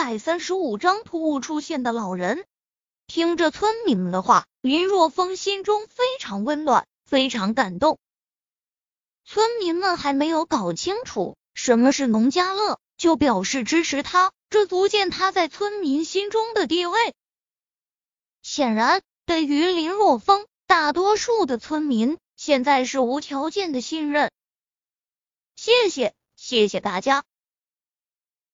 百三十五章突兀出现的老人。听着村民们的话，林若风心中非常温暖，非常感动。村民们还没有搞清楚什么是农家乐，就表示支持他，这足见他在村民心中的地位。显然，对于林若风，大多数的村民现在是无条件的信任。谢谢，谢谢大家。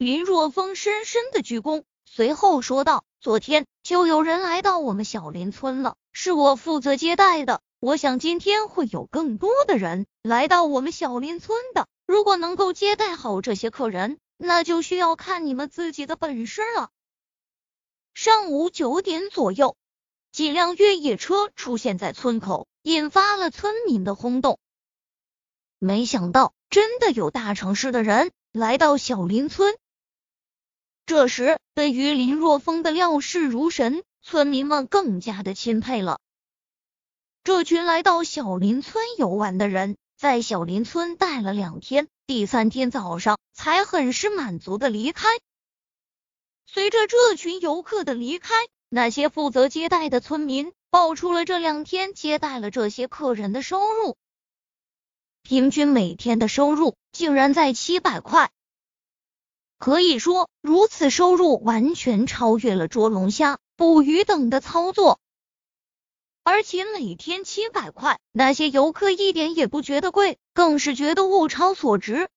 林若风深深的鞠躬，随后说道：“昨天就有人来到我们小林村了，是我负责接待的。我想今天会有更多的人来到我们小林村的。如果能够接待好这些客人，那就需要看你们自己的本事了。”上午九点左右，几辆越野车出现在村口，引发了村民的轰动。没想到，真的有大城市的人来到小林村。这时，对于林若风的料事如神，村民们更加的钦佩了。这群来到小林村游玩的人，在小林村待了两天，第三天早上才很是满足的离开。随着这群游客的离开，那些负责接待的村民报出了这两天接待了这些客人的收入，平均每天的收入竟然在七百块。可以说，如此收入完全超越了捉龙虾、捕鱼等的操作，而且每天七百块，那些游客一点也不觉得贵，更是觉得物超所值。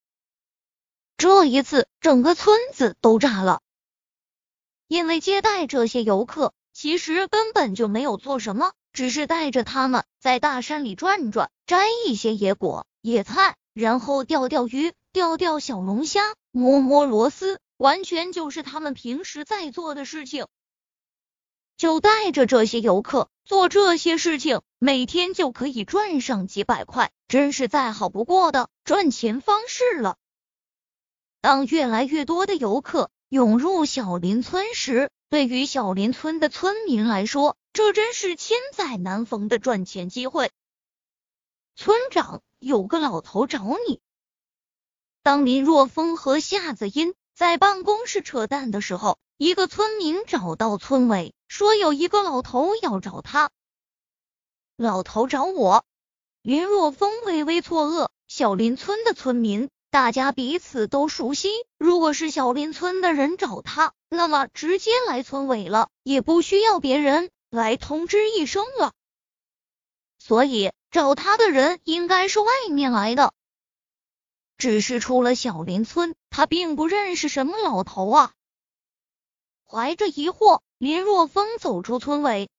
这一次，整个村子都炸了，因为接待这些游客，其实根本就没有做什么，只是带着他们在大山里转转，摘一些野果、野菜，然后钓钓鱼、钓钓小龙虾。摸摸螺丝，完全就是他们平时在做的事情。就带着这些游客做这些事情，每天就可以赚上几百块，真是再好不过的赚钱方式了。当越来越多的游客涌入小林村时，对于小林村的村民来说，这真是千载难逢的赚钱机会。村长，有个老头找你。当林若风和夏子音在办公室扯淡的时候，一个村民找到村委，说有一个老头要找他。老头找我？林若风微微错愕。小林村的村民，大家彼此都熟悉。如果是小林村的人找他，那么直接来村委了，也不需要别人来通知一声了。所以找他的人应该是外面来的。只是出了小林村，他并不认识什么老头啊。怀着疑惑，林若风走出村委。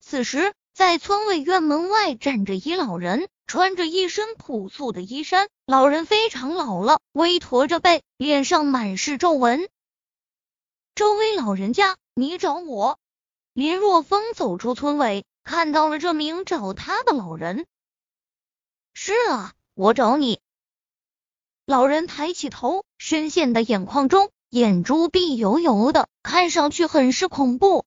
此时，在村委院门外站着一老人，穿着一身朴素的衣衫。老人非常老了，微驼着背，脸上满是皱纹。这位老人家，你找我？林若风走出村委，看到了这名找他的老人。是啊，我找你。老人抬起头，深陷的眼眶中眼珠碧油油的，看上去很是恐怖。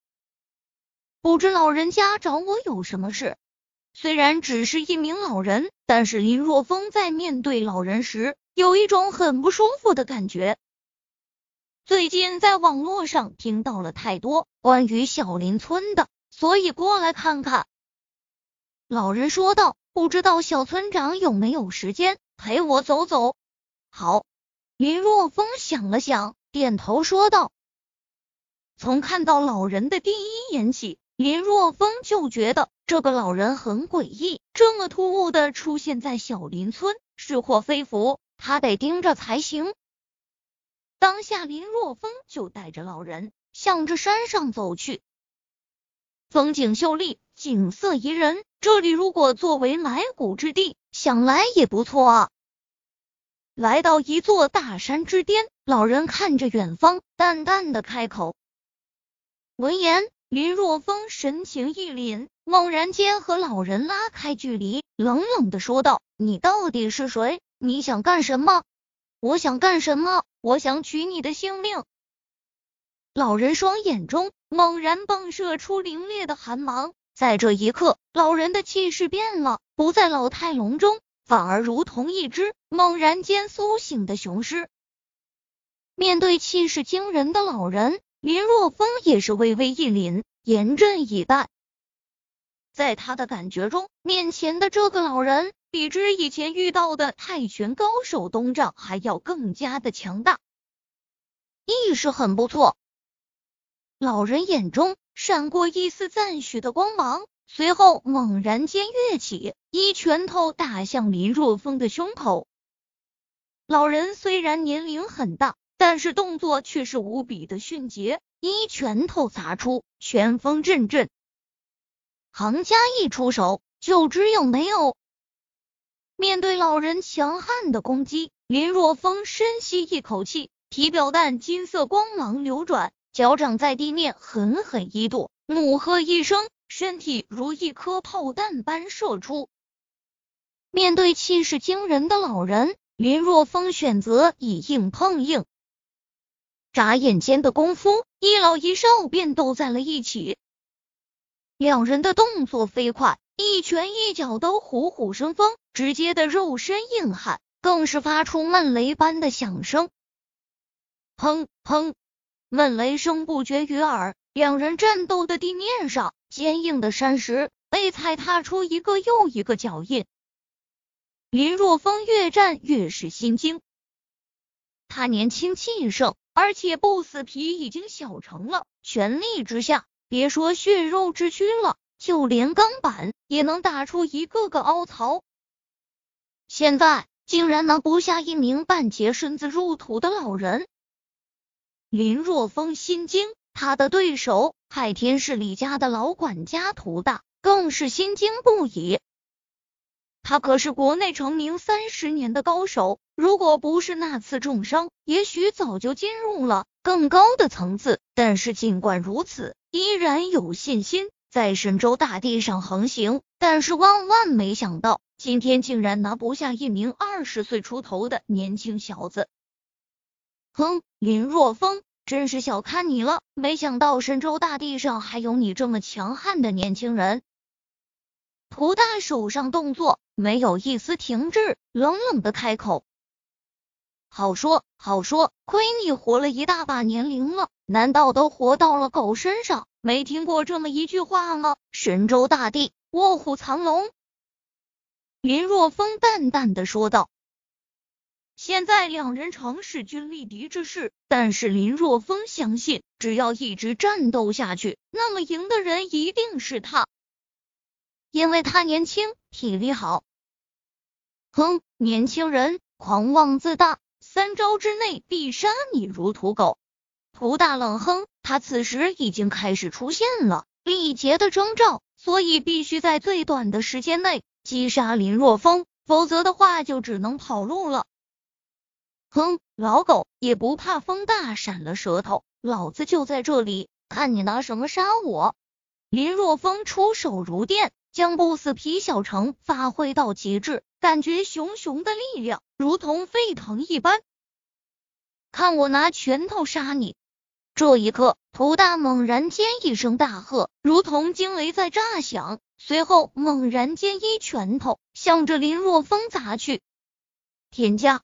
不知老人家找我有什么事？虽然只是一名老人，但是林若风在面对老人时，有一种很不舒服的感觉。最近在网络上听到了太多关于小林村的，所以过来看看。老人说道：“不知道小村长有没有时间陪我走走？”好，林若风想了想，点头说道：“从看到老人的第一眼起，林若风就觉得这个老人很诡异，这么突兀的出现在小林村，是祸非福，他得盯着才行。”当下，林若风就带着老人向着山上走去。风景秀丽，景色宜人，这里如果作为埋骨之地，想来也不错啊。来到一座大山之巅，老人看着远方，淡淡的开口。闻言，林若风神情一凛，猛然间和老人拉开距离，冷冷的说道：“你到底是谁？你想干什么？”“我想干什么？我想取你的性命。”老人双眼中猛然迸射出凌冽的寒芒，在这一刻，老人的气势变了，不在老态龙钟。反而如同一只猛然间苏醒的雄狮。面对气势惊人的老人，林若风也是微微一凛，严阵以待。在他的感觉中，面前的这个老人比之以前遇到的泰拳高手东丈还要更加的强大，意识很不错。老人眼中闪过一丝赞许的光芒，随后猛然间跃起，一拳头打向林若风的胸口。老人虽然年龄很大，但是动作却是无比的迅捷，一拳头砸出，拳风阵阵。行家一出手，就只有没有。面对老人强悍的攻击，林若风深吸一口气，体表蛋金色光芒流转，脚掌在地面狠狠一跺，怒喝一声，身体如一颗炮弹般射出。面对气势惊人的老人，林若风选择以硬碰硬。眨眼间的功夫，一老一少便斗在了一起。两人的动作飞快，一拳一脚都虎虎生风，直接的肉身硬汉更是发出闷雷般的响声。砰砰，闷雷声不绝于耳。两人战斗的地面上，坚硬的山石被踩踏出一个又一个脚印。林若风越战越是心惊，他年轻气盛，而且不死皮已经小成了，全力之下。别说血肉之躯了，就连钢板也能打出一个个凹槽。现在竟然拿不下一名半截身子入土的老人，林若风心惊，他的对手海天是李家的老管家涂大更是心惊不已。他可是国内成名三十年的高手，如果不是那次重伤，也许早就进入了更高的层次。但是尽管如此。依然有信心在神州大地上横行，但是万万没想到，今天竟然拿不下一名二十岁出头的年轻小子。哼，林若风，真是小看你了，没想到神州大地上还有你这么强悍的年轻人。涂大手上动作没有一丝停滞，冷冷的开口。好说好说，亏你活了一大把年龄了，难道都活到了狗身上？没听过这么一句话吗？神州大地，卧虎藏龙。林若风淡淡的说道。现在两人尝试均力敌之势，但是林若风相信，只要一直战斗下去，那么赢的人一定是他，因为他年轻，体力好。哼，年轻人狂妄自大。三招之内必杀你如土狗！涂大冷哼，他此时已经开始出现了力竭的征兆，所以必须在最短的时间内击杀林若风，否则的话就只能跑路了。哼，老狗也不怕风大闪了舌头，老子就在这里，看你拿什么杀我！林若风出手如电，将不死皮小城发挥到极致。感觉熊熊的力量如同沸腾一般，看我拿拳头杀你！这一刻，涂大猛然间一声大喝，如同惊雷在炸响，随后猛然间一拳头向着林若风砸去。天价！